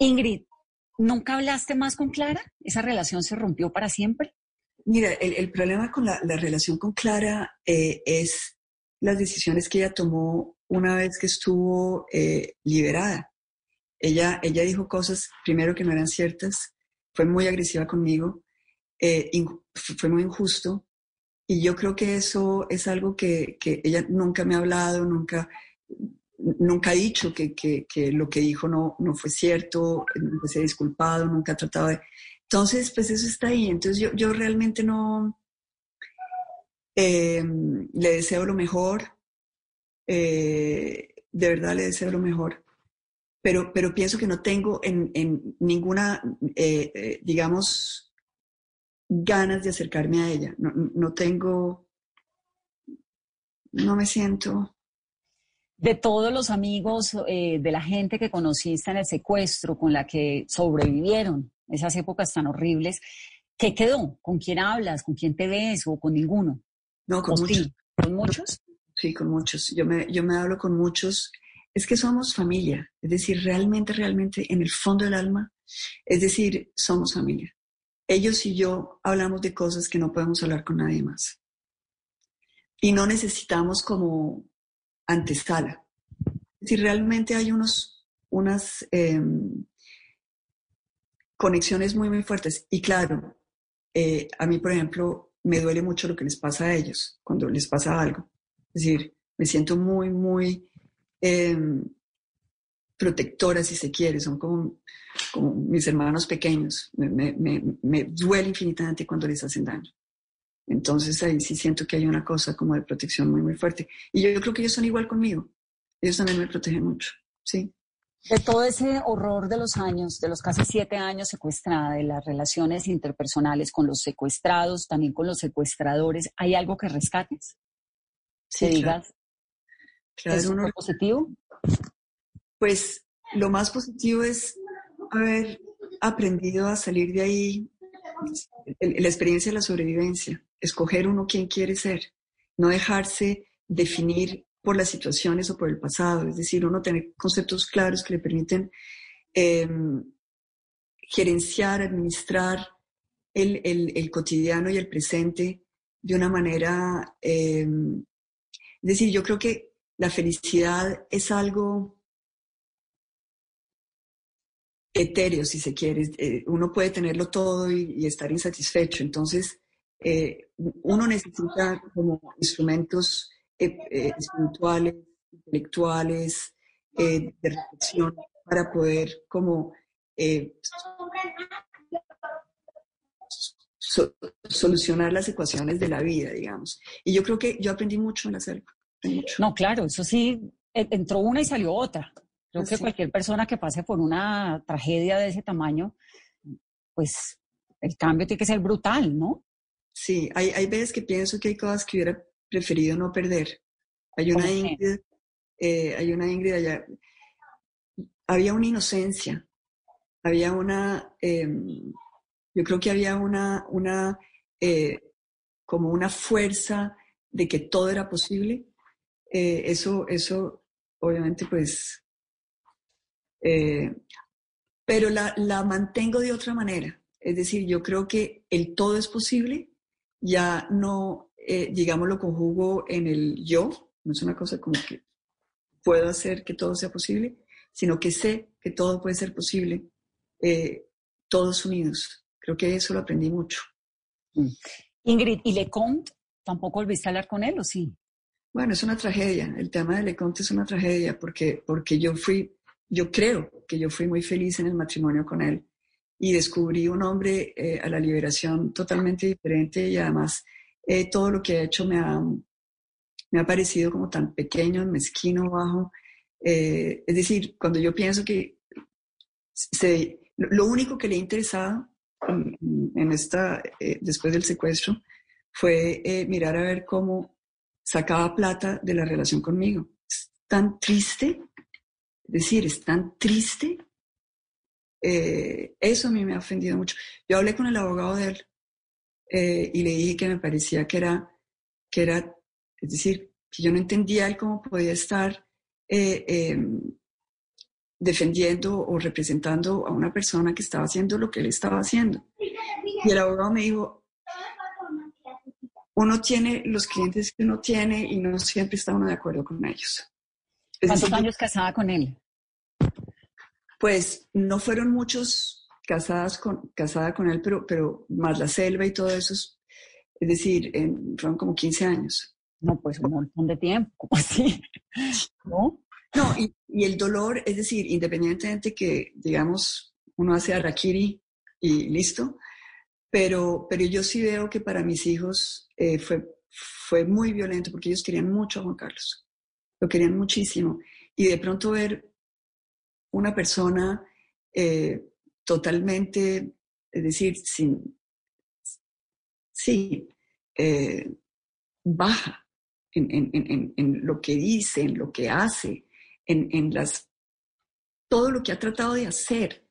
Ingrid, ¿nunca hablaste más con Clara? ¿Esa relación se rompió para siempre? Mira, el, problema con la, la, relación con Clara eh, es las decisiones que ella tomó una vez que estuvo eh, liberada. Ella, ella dijo cosas, primero, que no eran ciertas, fue muy agresiva conmigo, eh, fue muy injusto, y yo creo que eso es algo que ella nunca me ha hablado, nunca, nunca ha dicho que, que, que, lo que dijo no, no fue cierto, nunca se ha disculpado, nunca ha tratado de... Entonces, pues eso está ahí. Entonces yo, yo realmente no... Eh, le deseo lo mejor, eh, de verdad le deseo lo mejor, pero, pero pienso que no tengo en, en ninguna, eh, digamos, ganas de acercarme a ella. No, no tengo, no me siento de todos los amigos, eh, de la gente que conociste en el secuestro, con la que sobrevivieron esas épocas tan horribles, ¿qué quedó? ¿Con quién hablas? ¿Con quién te ves? ¿O con ninguno? No, con muchos. Sí? ¿Con muchos? Sí, con muchos. Yo me, yo me hablo con muchos. Es que somos familia, es decir, realmente, realmente, en el fondo del alma, es decir, somos familia. Ellos y yo hablamos de cosas que no podemos hablar con nadie más. Y no necesitamos como antesala. Si realmente hay unos, unas eh, conexiones muy, muy fuertes. Y claro, eh, a mí, por ejemplo, me duele mucho lo que les pasa a ellos cuando les pasa algo. Es decir, me siento muy, muy eh, protectora, si se quiere. Son como, como mis hermanos pequeños. Me, me duele infinitamente cuando les hacen daño. Entonces ahí sí siento que hay una cosa como de protección muy, muy fuerte. Y yo, creo que ellos son igual conmigo. Ellos también me protegen mucho, sí. De todo ese horror de los años, de los casi siete años secuestrada, de las relaciones interpersonales con los secuestrados, también con los secuestradores, ¿hay algo que rescates? Sí, que digas, claro. ¿es uno positivo? Pues lo más positivo es haber aprendido a salir de ahí, la experiencia de la sobrevivencia escoger uno quién quiere ser, no dejarse definir por las situaciones o por el pasado, es decir, uno tener conceptos claros que le permiten eh, gerenciar, administrar el, el, cotidiano y el presente de una manera, eh, es decir, yo creo que la felicidad es algo etéreo, si se quiere, eh, uno puede tenerlo todo y, y estar insatisfecho, entonces eh, uno necesita como instrumentos eh, eh, espirituales, intelectuales, de reflexión para poder como so, solucionar las ecuaciones de la vida, digamos. Y yo creo que yo aprendí mucho en la selva. No, claro, eso sí, entró una y salió otra. Creo que cualquier persona que pase por una tragedia de ese tamaño, pues el cambio tiene que ser brutal, ¿no? Sí, hay, hay veces que pienso que hay cosas que hubiera preferido no perder. Hay una. Ingrid, eh, hay una Ingrid allá. Había una inocencia, había una, eh, yo creo que había una, una eh, como una fuerza de que todo era posible. Eh, eso, eso, obviamente, pues, eh, pero la, la mantengo de otra manera. Es decir, yo creo que el todo es posible, ya no, eh, digamos, lo conjugo en el yo, no es una cosa como que puedo hacer que todo sea posible, sino que sé que todo puede ser posible, eh, todos unidos. Creo que eso lo aprendí mucho. Ingrid, ¿y Leconte? ¿Tampoco volviste a hablar con él o sí? Bueno, es una tragedia. El tema de Leconte es una tragedia porque, porque yo fui, yo creo que yo fui muy feliz en el matrimonio con él y descubrí un hombre eh, a la liberación totalmente diferente y además eh, todo lo que ha hecho me ha, me ha parecido como tan pequeño, mezquino, bajo. Eh, es decir, cuando yo pienso que se, lo único que le interesaba en, esta, eh, después del secuestro fue eh, mirar a ver cómo sacaba plata de la relación conmigo. Es tan triste, es decir, es tan triste. Eh, eso a mí me ha ofendido mucho. Yo hablé con el abogado de él y le dije que me parecía que era, que era, es decir, que yo no entendía él cómo podía estar em, defendiendo o representando a una persona que estaba haciendo lo que él estaba haciendo. Y el abogado me dijo, uno tiene los clientes que uno tiene y no siempre está uno de acuerdo con ellos. ¿Cuántos años casada con él? Pues no fueron muchos casadas con, casada con él, pero, pero más la selva y todo eso. Es, decir, fueron como 15 años. No, pues un montón de tiempo, ¿cómo así? ¿No? No, y, el dolor, es decir, independientemente que, digamos, uno hace Rakiri y listo, pero, pero yo sí veo que para mis hijos eh, fue, fue muy violento porque ellos querían mucho a Juan Carlos, lo querían muchísimo. Y de pronto ver una persona eh, totalmente, es decir, sin, sí, eh, baja en, en, en, lo que dice, en lo que hace, en, las, todo lo que ha tratado de hacer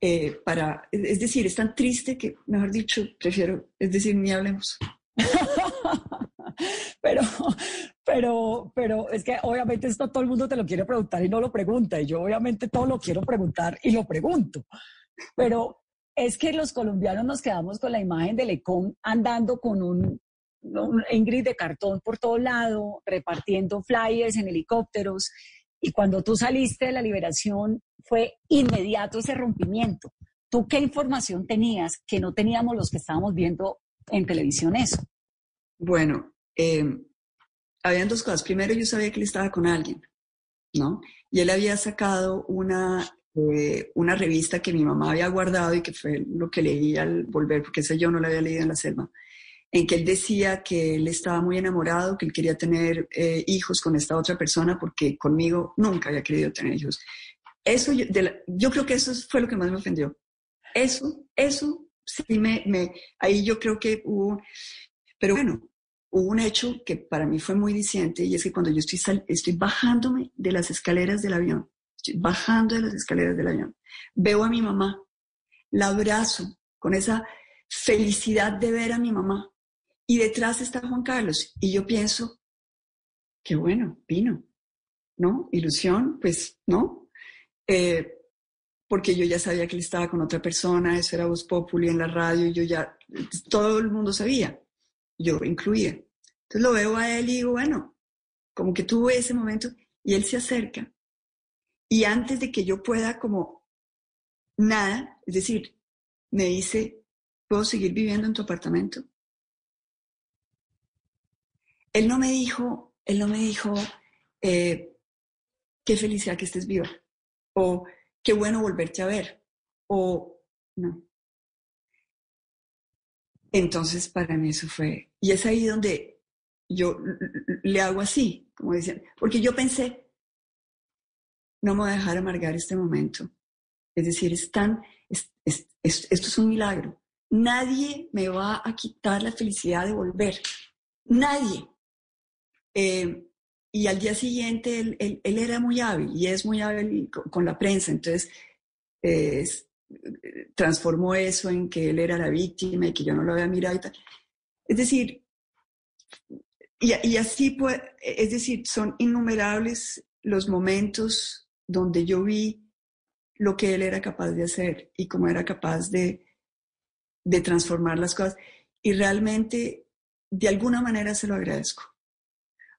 eh, para, es decir, es tan triste que, mejor dicho, prefiero, es decir, ni hablemos. pero, pero, pero es que obviamente esto todo el mundo te lo quiere preguntar y no lo pregunta, y yo obviamente todo lo quiero preguntar y lo pregunto. Pero es que los colombianos nos quedamos con la imagen de Lecón andando con un, un Ingrid de cartón por todo lado, repartiendo flyers en helicópteros y cuando tú saliste de la liberación fue inmediato ese rompimiento. ¿Tú qué información tenías que no teníamos los que estábamos viendo en televisión eso? Bueno, eh, habían dos cosas. Primero, yo sabía que él estaba con alguien, ¿no? Y él había sacado una, eh, una revista que mi mamá había guardado y que fue lo que leí al volver, porque esa yo no la había leído en la selva en que él decía que él estaba muy enamorado, que él quería tener eh, hijos con esta otra persona porque conmigo nunca había querido tener hijos. Eso, yo, creo que eso fue lo que más me ofendió. Eso, eso, sí me, me, ahí yo creo que hubo, pero bueno, hubo un hecho que para mí fue muy diciente y es que cuando yo estoy, estoy bajándome de las escaleras del avión, estoy bajando de las escaleras del avión, veo a mi mamá, la abrazo con esa felicidad de ver a mi mamá y detrás está Juan Carlos. Y yo pienso, qué bueno, vino, ¿no? Ilusión, pues, ¿no? Eh, porque yo ya sabía que él estaba con otra persona, eso era Voz Populi en la radio, y yo ya, todo el mundo sabía, yo incluía. Entonces lo veo a él y digo, bueno, como que tuve ese momento, y él se acerca. Y antes de que yo pueda como nada, es decir, me dice, ¿puedo seguir viviendo en tu apartamento? Él no me dijo, él no me dijo, eh, qué felicidad que estés viva, o qué bueno volverte a ver, o no. Entonces, para mí eso fue, y es ahí donde yo le hago así, como decían, porque yo pensé, no me voy a dejar amargar este momento. Es decir, es tan, esto es un milagro. Nadie me va a quitar la felicidad de volver. Nadie. Eh, y al día siguiente él, él, era muy hábil y es muy hábil con, la prensa, entonces transformó eso en que él era la víctima y que yo no lo había mirado y tal. Es decir, y, y así pues, es decir, son innumerables los momentos donde yo vi lo que él era capaz de hacer y cómo era capaz de, de transformar las cosas. Y realmente, de alguna manera se lo agradezco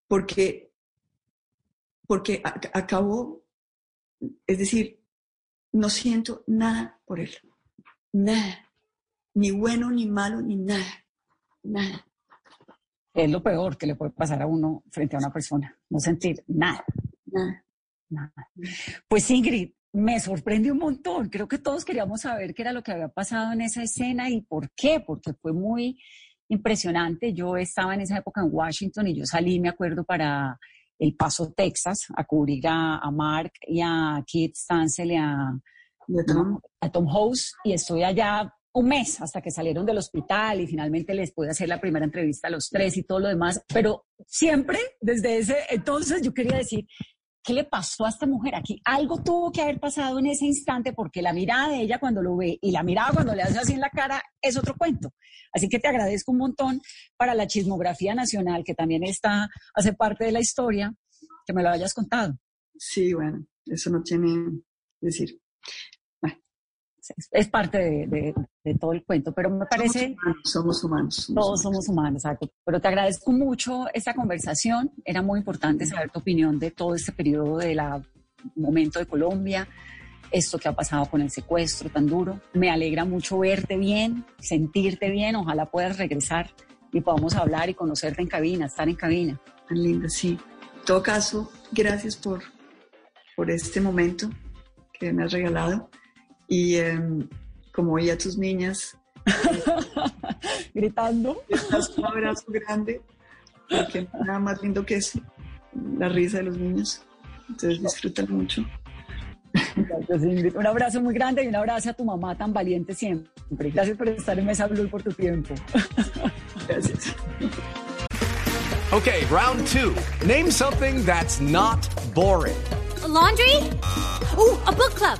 porque, porque acabó, es decir, no siento nada por él, nada, ni bueno, ni malo, ni nada, nada. Es lo peor que le puede pasar a uno frente a una persona, no sentir nada. Nada. Nada. Pues Ingrid, me sorprende un montón. Creo que todos queríamos saber qué era lo que había pasado en esa escena y por qué, porque fue muy, impresionante. Yo estaba en esa época en Washington y yo salí, me acuerdo, para El Paso, Texas, a cubrir a, Mark y a Kit Stansel y a, a Tom. House y estoy allá un mes hasta que salieron del hospital y finalmente les pude hacer la primera entrevista a los tres y todo lo demás, pero siempre desde ese entonces yo quería decir, ¿qué le pasó a esta mujer aquí? Algo tuvo que haber pasado en ese instante porque la mirada de ella cuando lo ve y la mirada cuando le hace así en la cara es otro cuento. Así que te agradezco un montón para la chismografía nacional que también está, hace parte de la historia, que me lo hayas contado. Sí, bueno, eso no tiene decir. Es, es parte de, de- de todo el cuento, pero me parece... Somos humanos. Somos humanos. somos Todos somos humanos, exacto. Pero te agradezco mucho esta conversación. Era muy importante saber tu opinión de todo este periodo de la momento de Colombia, esto que ha pasado con el secuestro tan duro. Me alegra mucho verte bien, sentirte bien. Ojalá puedas regresar y podamos hablar y conocerte en cabina, estar en cabina. Tan linda, sí. En todo caso, gracias por, por este momento que me has regalado. Y em, como oí a tus niñas, Gritando. das un abrazo grande, porque no hay nada más lindo que eso, la risa de los niños. Entonces disfrutan mucho. Gracias, Ingrid. Un abrazo muy grande y un abrazo a tu mamá tan valiente siempre. Gracias por estar en Mesa Blue y por tu tiempo. Gracias. Okay, round two. Name something that's not boring. A laundry? Ooh, a book club.